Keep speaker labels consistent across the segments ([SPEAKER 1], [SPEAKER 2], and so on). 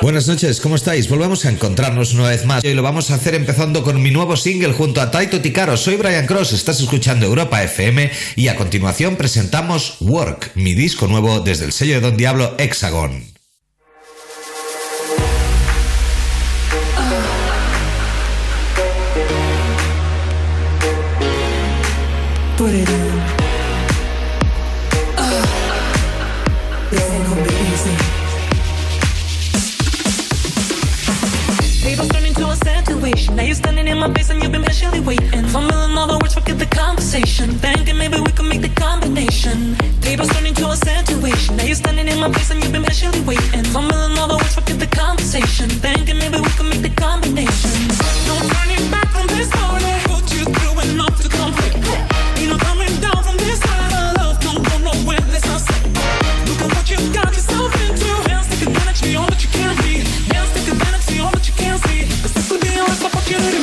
[SPEAKER 1] Buenas noches, ¿cómo estáis? Volvemos a encontrarnos una vez más y lo vamos a hacer empezando con mi nuevo single junto a Taito Ticaro. Soy Brian Cross, estás escuchando Europa FM y a continuación presentamos Work, mi disco nuevo desde el sello de Don Diablo Hexagon.
[SPEAKER 2] Conversation. Thinking maybe we could make the combination. Tables turn into a situation. Now you're standing in my face and you've been patiently waiting. Fumbling the words, forget the conversation. Thinking maybe we could make the combination. No turning back from this morning. Put you through enough to complete. Ain't no coming down from this side of love. Don't go nowhere, let's not say. Look at what you got yourself into. Hands take advantage of all that you can be. Hands take advantage of all that you can see. This will be your last opportunity,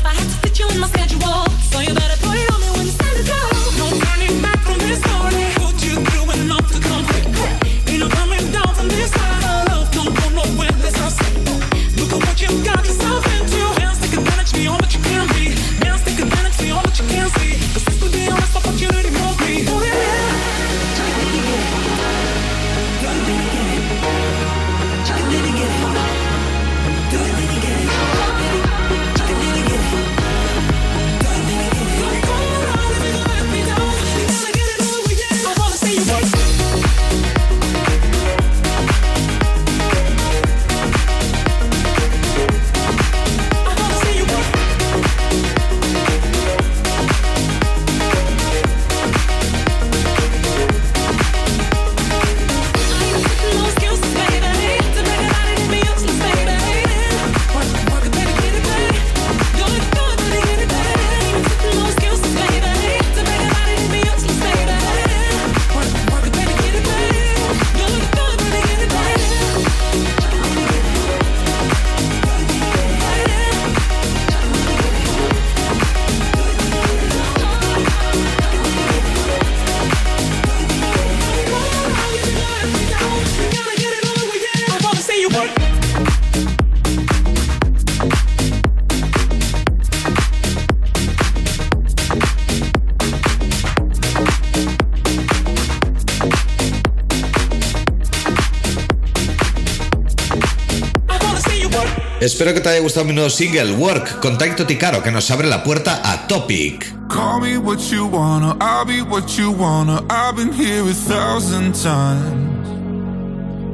[SPEAKER 1] Espero que te haya gustado mi nuevo single, Work, con Taito Ticaro, que nos abre la puerta a Topic.
[SPEAKER 3] Call me what you wanna, I'll be what you wanna. I've been here a thousand times.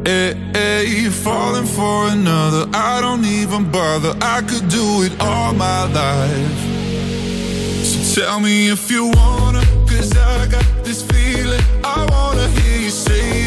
[SPEAKER 3] Hey, hey, falling for another, I don't even bother. I could do it all my life. So tell me if you wanna, cause I got this feeling. I wanna hear you say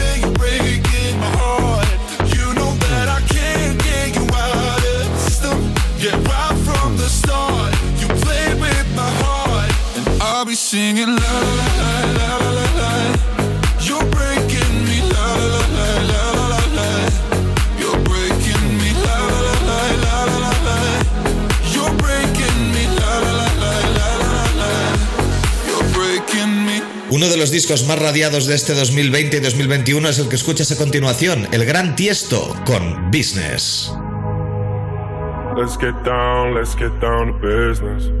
[SPEAKER 3] be singing la la la la la la la. You're breaking me la la la la la la la. You're breaking me la la la la la la la. You're breaking me la la la la la la la. You're breaking me.
[SPEAKER 1] Uno de los discos más radiados de este 2020 y 2021 es el que escuchas a continuación, el Gran Tiesto con Business.
[SPEAKER 4] Let's get down, let's get down to business.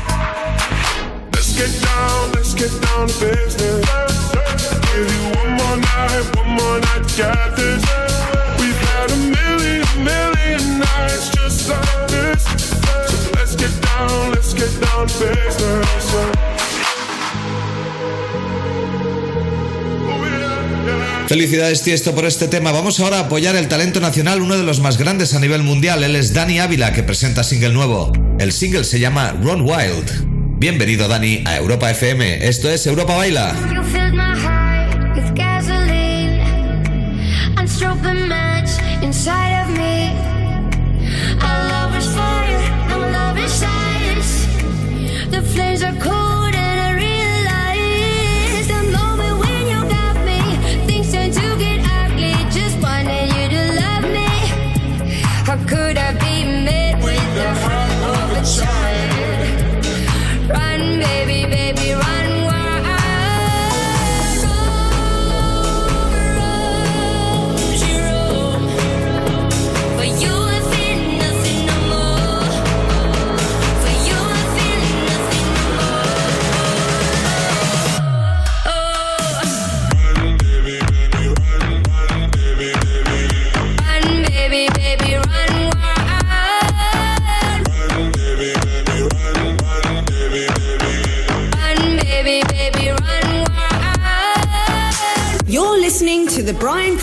[SPEAKER 1] Felicidades Tiesto por este tema. Vamos ahora a apoyar el talento nacional, uno de los más grandes a nivel mundial. Él es Dani Ávila, que presenta single nuevo. El single se llama Run Wild. Bienvenido Dani a Europa FM. Esto es Europa Baila.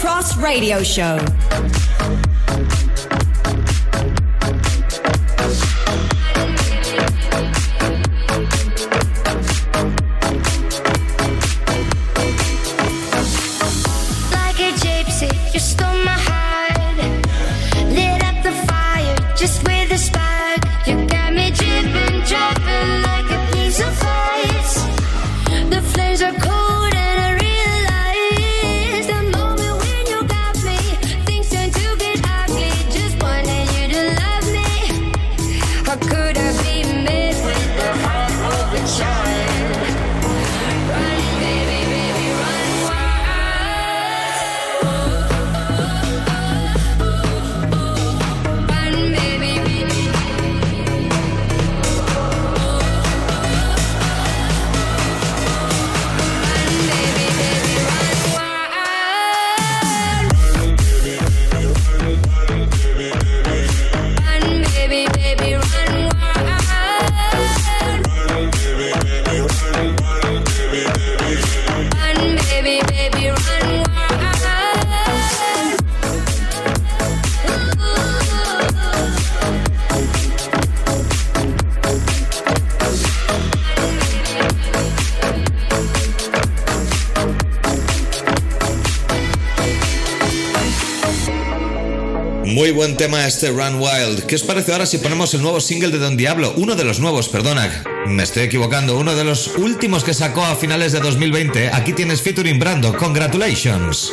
[SPEAKER 5] Cross Radio Show. I could I?
[SPEAKER 6] tema este Run Wild. ¿Qué os parece ahora si ponemos el nuevo single de Don Diablo? Uno de los nuevos, perdona. Me estoy equivocando. Uno de los últimos que sacó a finales de 2020. Aquí tienes featuring Brando. Congratulations.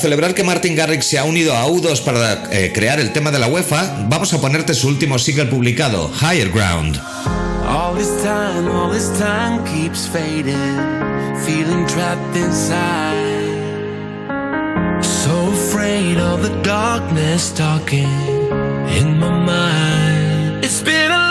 [SPEAKER 6] celebrar que Martin Garrix se ha unido a U2 para eh, crear el tema de la UEFA, vamos a ponerte su último single publicado, Higher Ground.
[SPEAKER 7] All this time, all this time keeps fading, feeling trapped inside. So afraid of the darkness talking in my mind. It's been a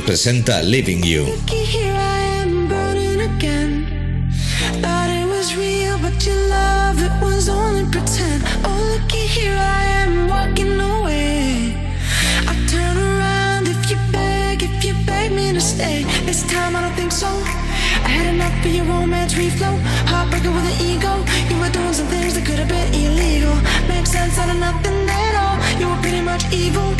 [SPEAKER 1] Martin presenta Living You.
[SPEAKER 8] Oh, this time I don't think so. I had enough your romance reflow. Heartbreaker with an ego. You were doing some things that could have been illegal. Sense out of nothing at all. You were pretty much evil.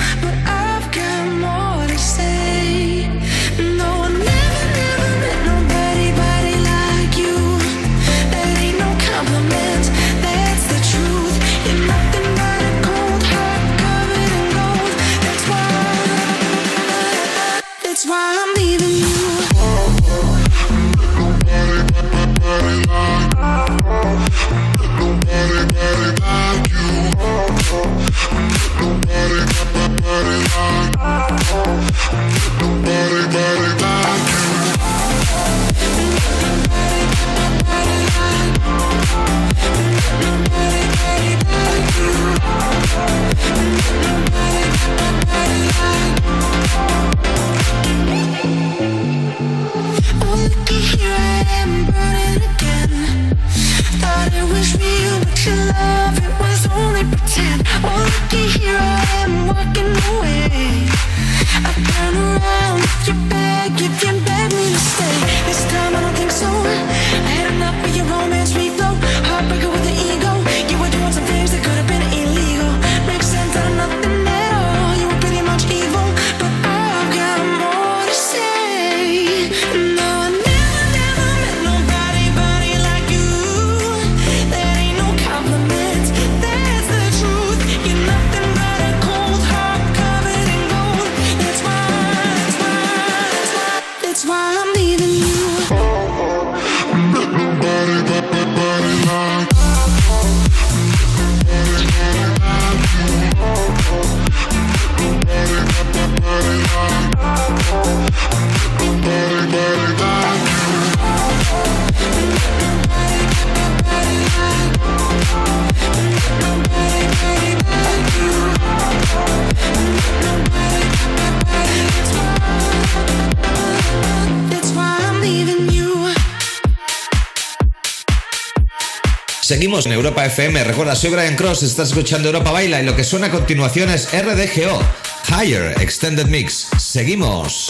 [SPEAKER 1] Seguimos en Europa FM. Recuerda, soy Brian Cross, estás escuchando Europa Baila y lo que suena a continuación es RDGO, Higher Extended Mix. Seguimos.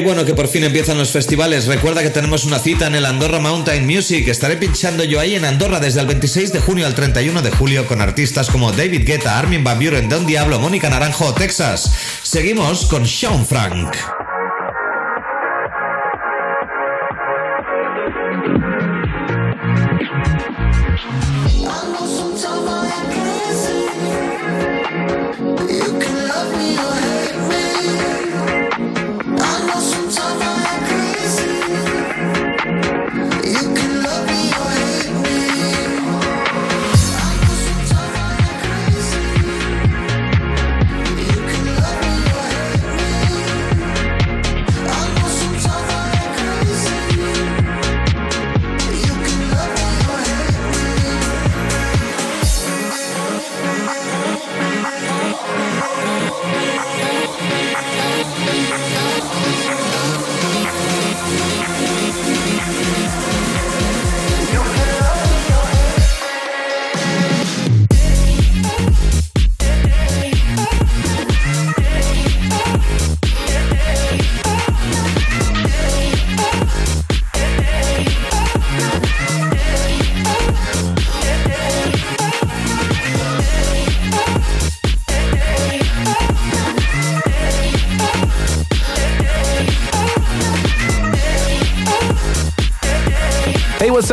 [SPEAKER 1] Qué bueno que por fin empiezan los festivales. Recuerda que tenemos una cita en el Andorra Mountain Music. Estaré pinchando yo ahí en Andorra desde el 26 de junio al 31 de julio con artistas como David Guetta, Armin Van Buren, Don Diablo, Mónica Naranjo Texas. Seguimos con Sean Frank.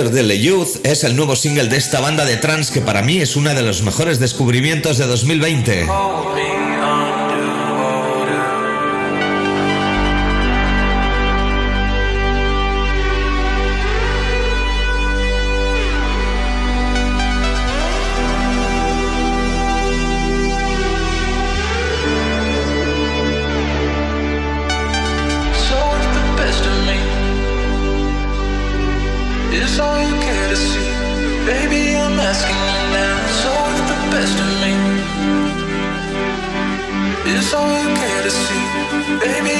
[SPEAKER 6] Lauderdale Youth es el nuevo single de esta banda de trance que para mí es uno de los mejores descubrimientos de 2020.
[SPEAKER 9] Baby,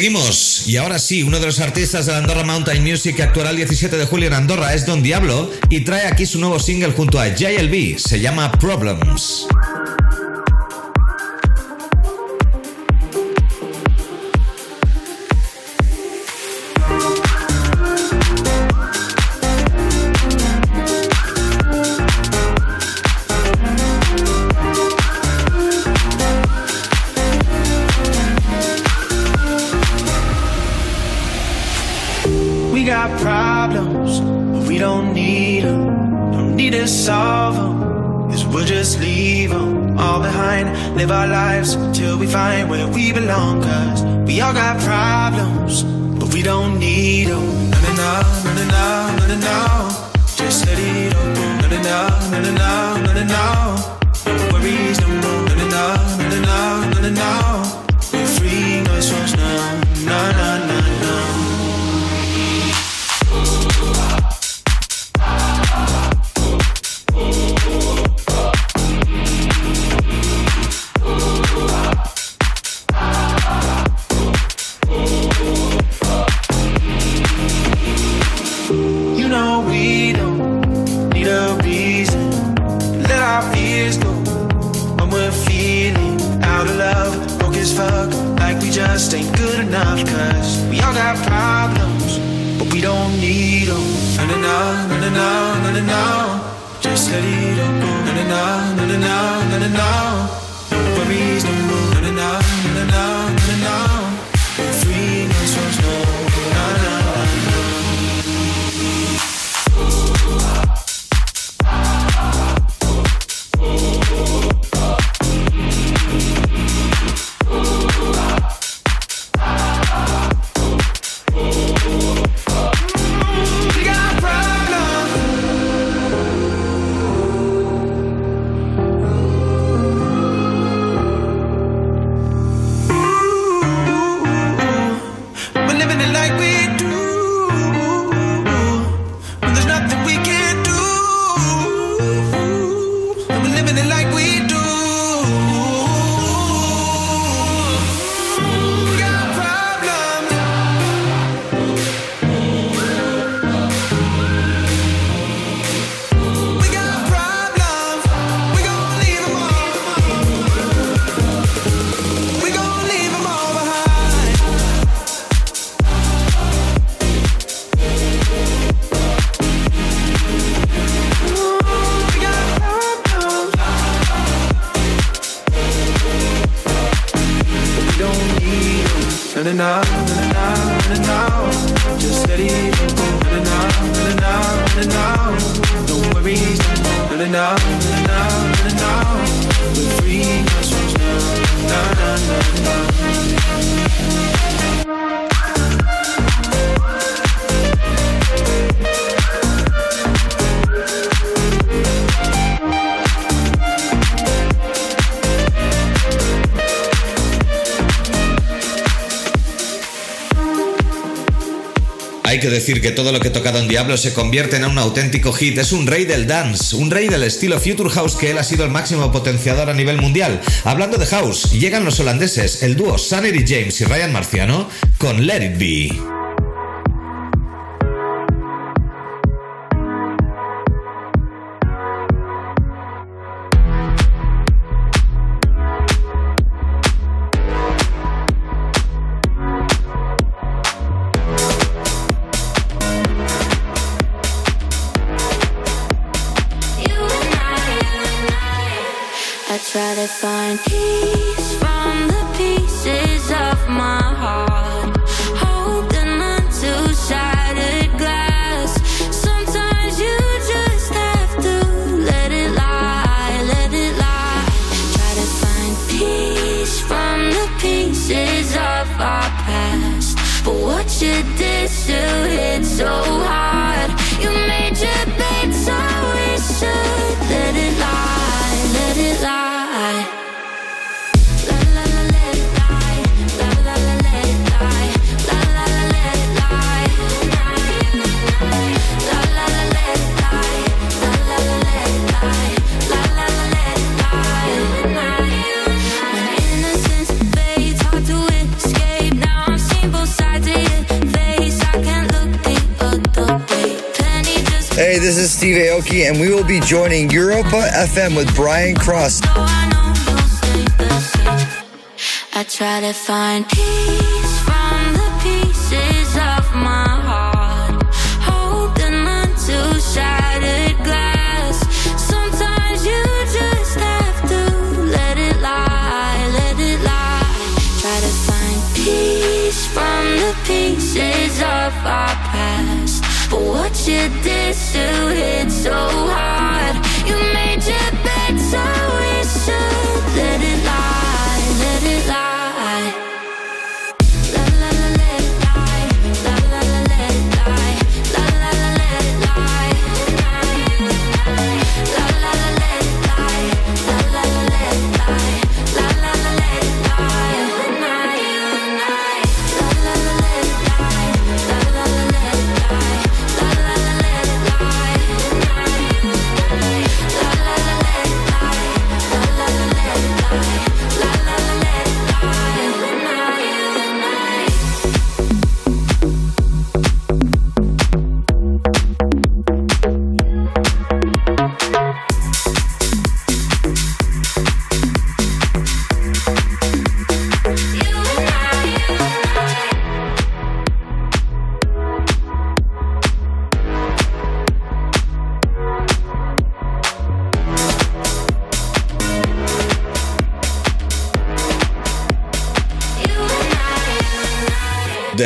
[SPEAKER 6] Seguimos. Y ahora sí, uno de los artistas de la Andorra Mountain Music que actuará el 17 de julio en Andorra es Don Diablo y trae aquí su nuevo single junto a JLB. Se llama Problems.
[SPEAKER 10] enough Cause we all got problems But we don't need them Na na na, na na na, na na Just let it go.
[SPEAKER 11] Na Na na na, na na na,
[SPEAKER 12] na na decir que todo lo que toca Don Diablo se convierte en un auténtico hit. Es un rey del dance, un rey del estilo Future House que él ha sido el máximo potenciador a nivel mundial. Hablando de house, llegan los holandeses, el dúo Sunny James y Ryan Marciano con Let It Be.
[SPEAKER 13] And we will be joining Europa FM with Brian Cross.
[SPEAKER 5] I try to find peace from the pieces of my heart, holding on to shattered glass. Sometimes you just have to let it lie, let it lie. Try to find peace from the pieces of our past, but what you did still hit so hard.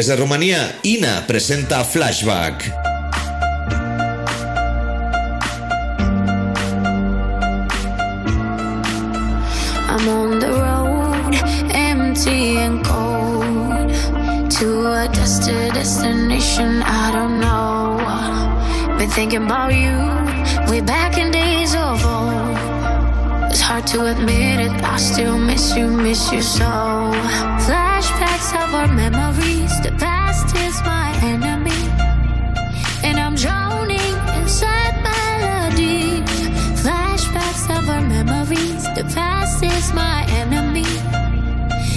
[SPEAKER 12] Desde Rumanía, INNA presenta Flashback.
[SPEAKER 5] I'm on the road, empty and cold, to a destined destination I don't know. Been thinking about you way back in days of old. It's hard to admit it, I still miss you, miss you so. Flashbacks of our memories,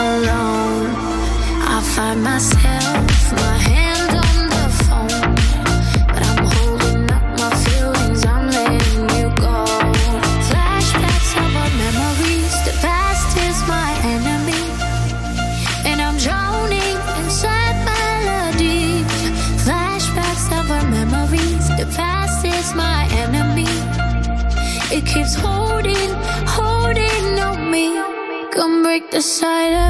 [SPEAKER 5] alone. I find myself, my hand on the phone, but I'm holding up my feelings. I'm letting you go.
[SPEAKER 14] Flashbacks of our memories. The past is my enemy, and I'm drowning in sad melodies. Flashbacks of our memories. The past is my enemy. It keeps holding, holding on me. Come break the silence.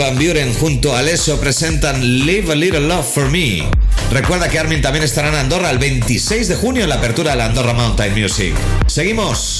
[SPEAKER 5] Van Buren junto a Leso presentan Live a Little Love for Me. Recuerda que Armin también estará en Andorra el 26 de junio en la apertura de la Andorra Mountain Music. Seguimos.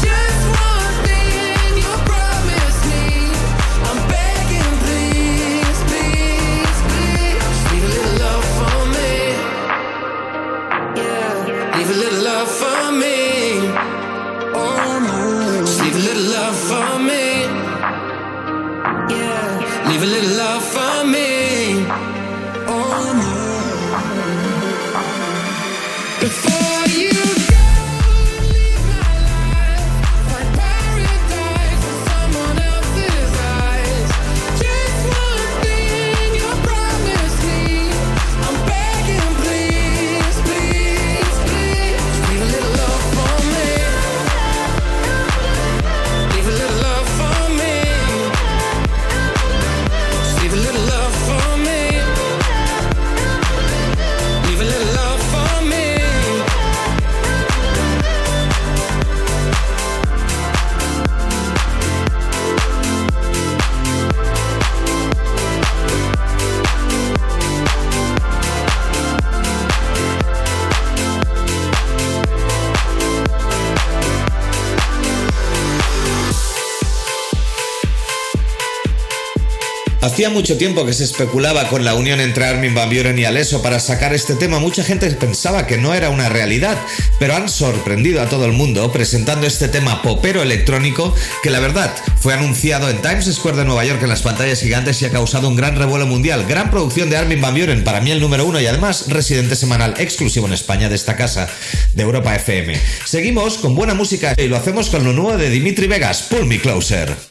[SPEAKER 5] Hacía mucho tiempo que se especulaba con la unión entre Armin Van Buren y Alesso para sacar este tema. Mucha gente pensaba que no era una realidad, pero han sorprendido a todo el mundo presentando este tema popero electrónico que la verdad fue anunciado en Times Square de Nueva York en las pantallas gigantes y ha causado un gran revuelo mundial. Gran producción de Armin Van Buren, para mí el número uno y además residente semanal exclusivo en España de esta casa de Europa FM. Seguimos con buena música y lo hacemos con lo nuevo de Dimitri Vegas, Pull Me Closer.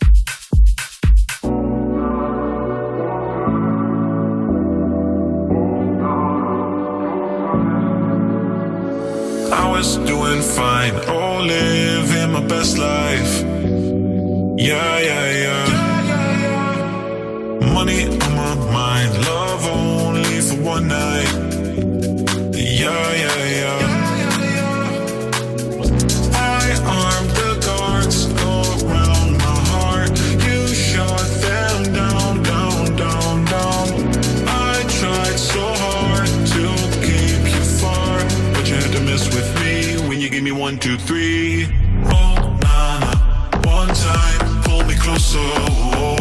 [SPEAKER 15] Fine, oh, living my best life. Yeah, yeah, yeah. Money on my mind, love only for one night. Yeah, yeah.
[SPEAKER 4] one, two, three. Oh, na, na. One time, pull me closer. Oh,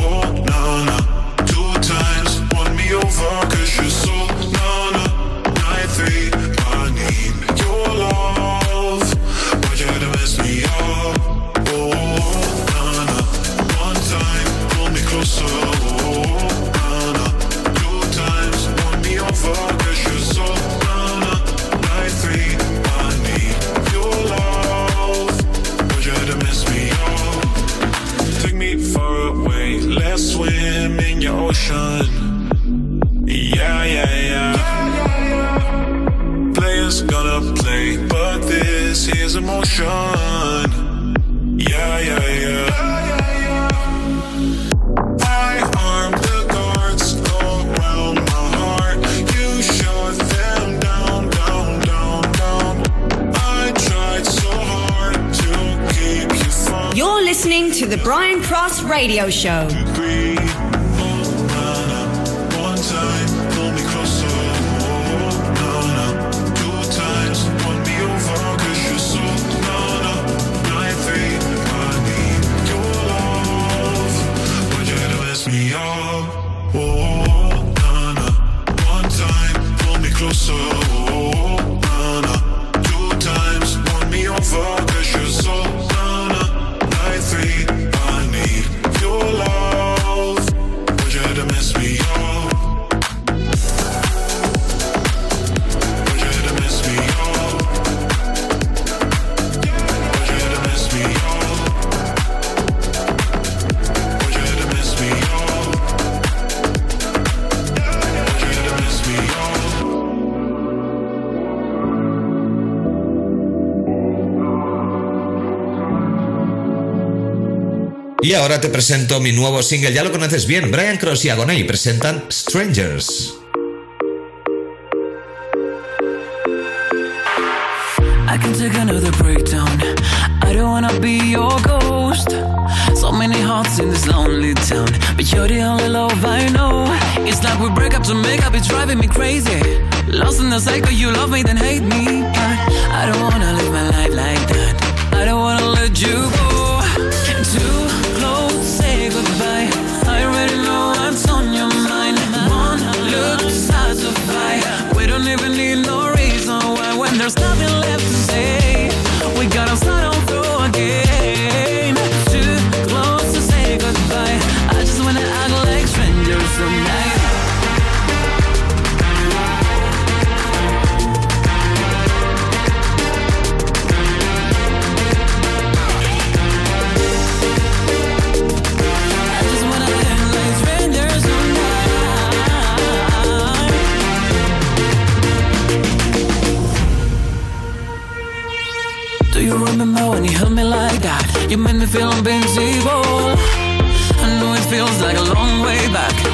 [SPEAKER 16] radio show.
[SPEAKER 1] Y ahora te presento mi nuevo single, ya lo conoces bien, Brian Cross y Agonay presentan Strangers.
[SPEAKER 2] I can take another breakdown. I don't wanna be your ghost. So many hearts in this lonely town, but you're the only love I know. It's like we break up to make up, it's driving me crazy. Lost in the cycle, you love me, then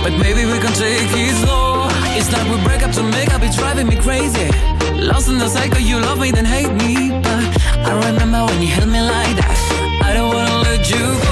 [SPEAKER 2] But maybe we can take it slow. It's like we break up to make up, it's driving me crazy. Lost in the cycle, you love me then hate me. But I remember when you held me like that. I don't wanna let you go.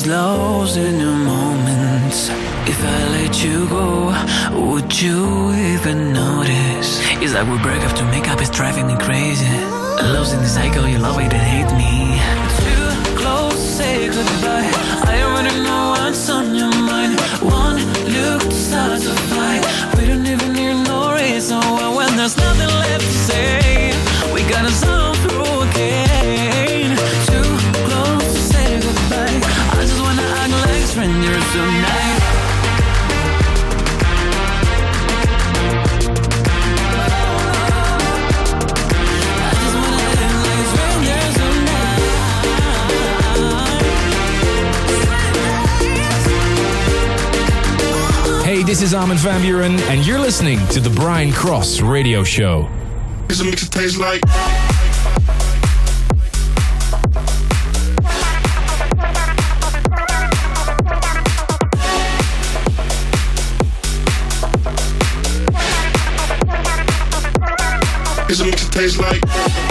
[SPEAKER 2] Losing lows in your moments. If I let you go, would you even notice? It's like we break up to make up, it's driving me crazy. Love's in the cycle, you love it and hate me. Too close, say goodbye. I already know.
[SPEAKER 17] This is Armin van Buuren, and you're listening to the Brian Cross Radio Show.
[SPEAKER 4] It's a mix that tastes like. It's a mix that tastes like.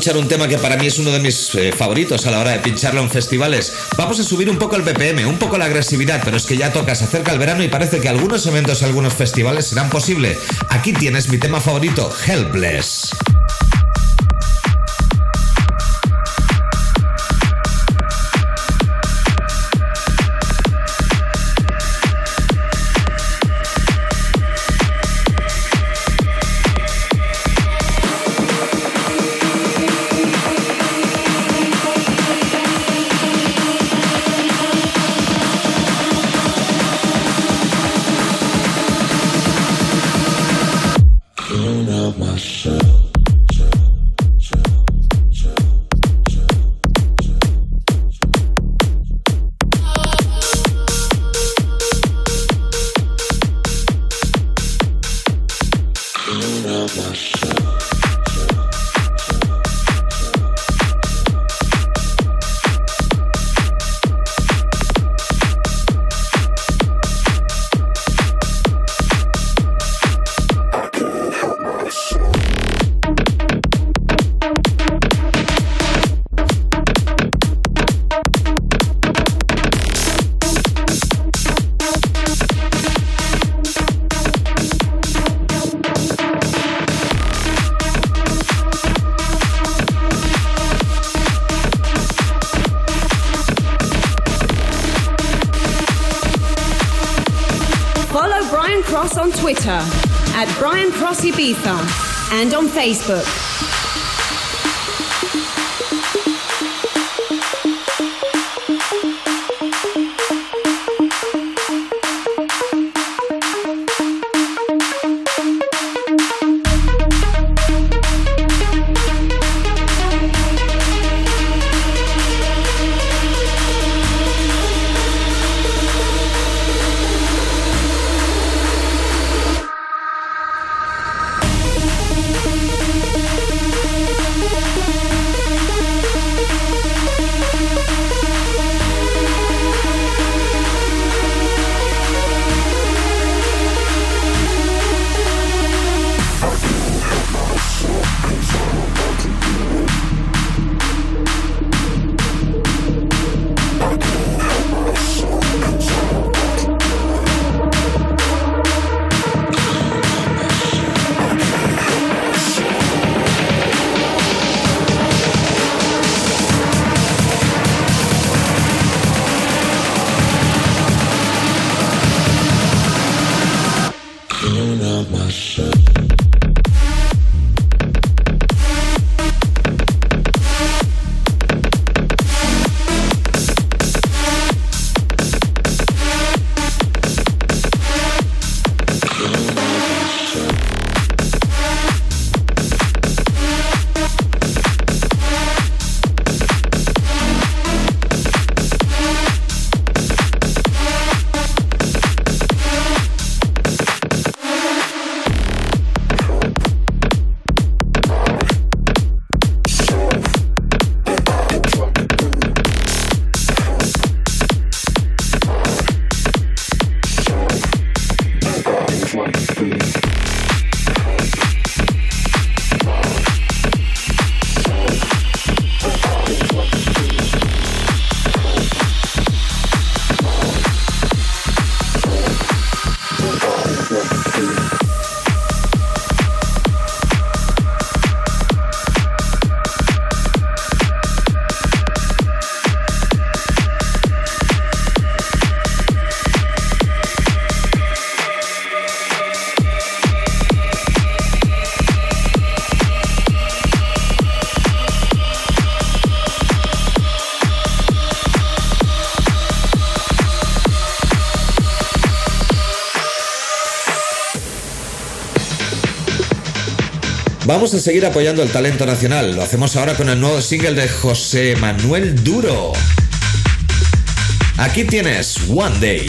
[SPEAKER 1] Escuchar un tema que para mí es uno de mis eh, favoritos a la hora de pincharlo en festivales. Vamos a subir un poco el BPM, un poco la agresividad, pero es que ya toca, se acerca el verano y parece que algunos eventos, algunos festivales serán posible. Aquí tienes mi tema favorito, Helpless.
[SPEAKER 16] Facebook.
[SPEAKER 1] Vamos a seguir apoyando el talento nacional. Lo hacemos ahora con el nuevo single de José Manuel Duro. Aquí tienes One Day.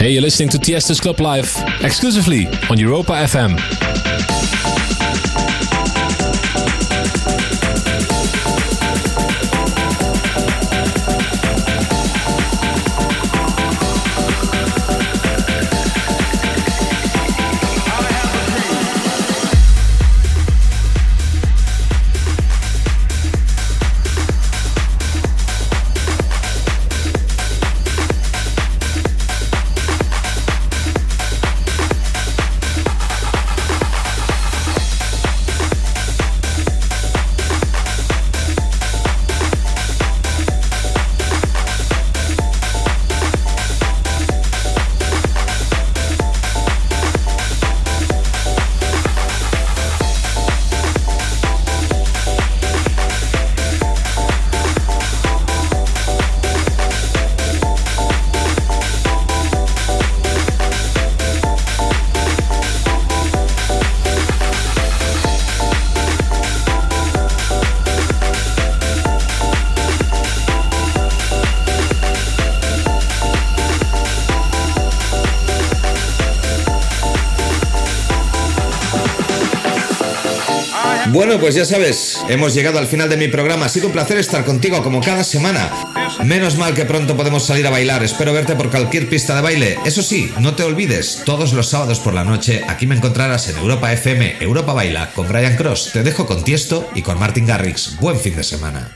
[SPEAKER 17] Hey, you're listening to Tiesto's Club Life exclusively on Europa FM.
[SPEAKER 1] Pues ya sabes, hemos llegado al final de mi programa. Ha sido un placer estar contigo como cada semana. Menos mal que pronto podemos salir a bailar. Espero verte por cualquier pista de baile. Eso sí, no te olvides, todos los sábados por la noche aquí me encontrarás en Europa FM, Europa Baila, con Brian Cross. Te dejo con Tiesto y con Martin Garrix. Buen fin de semana.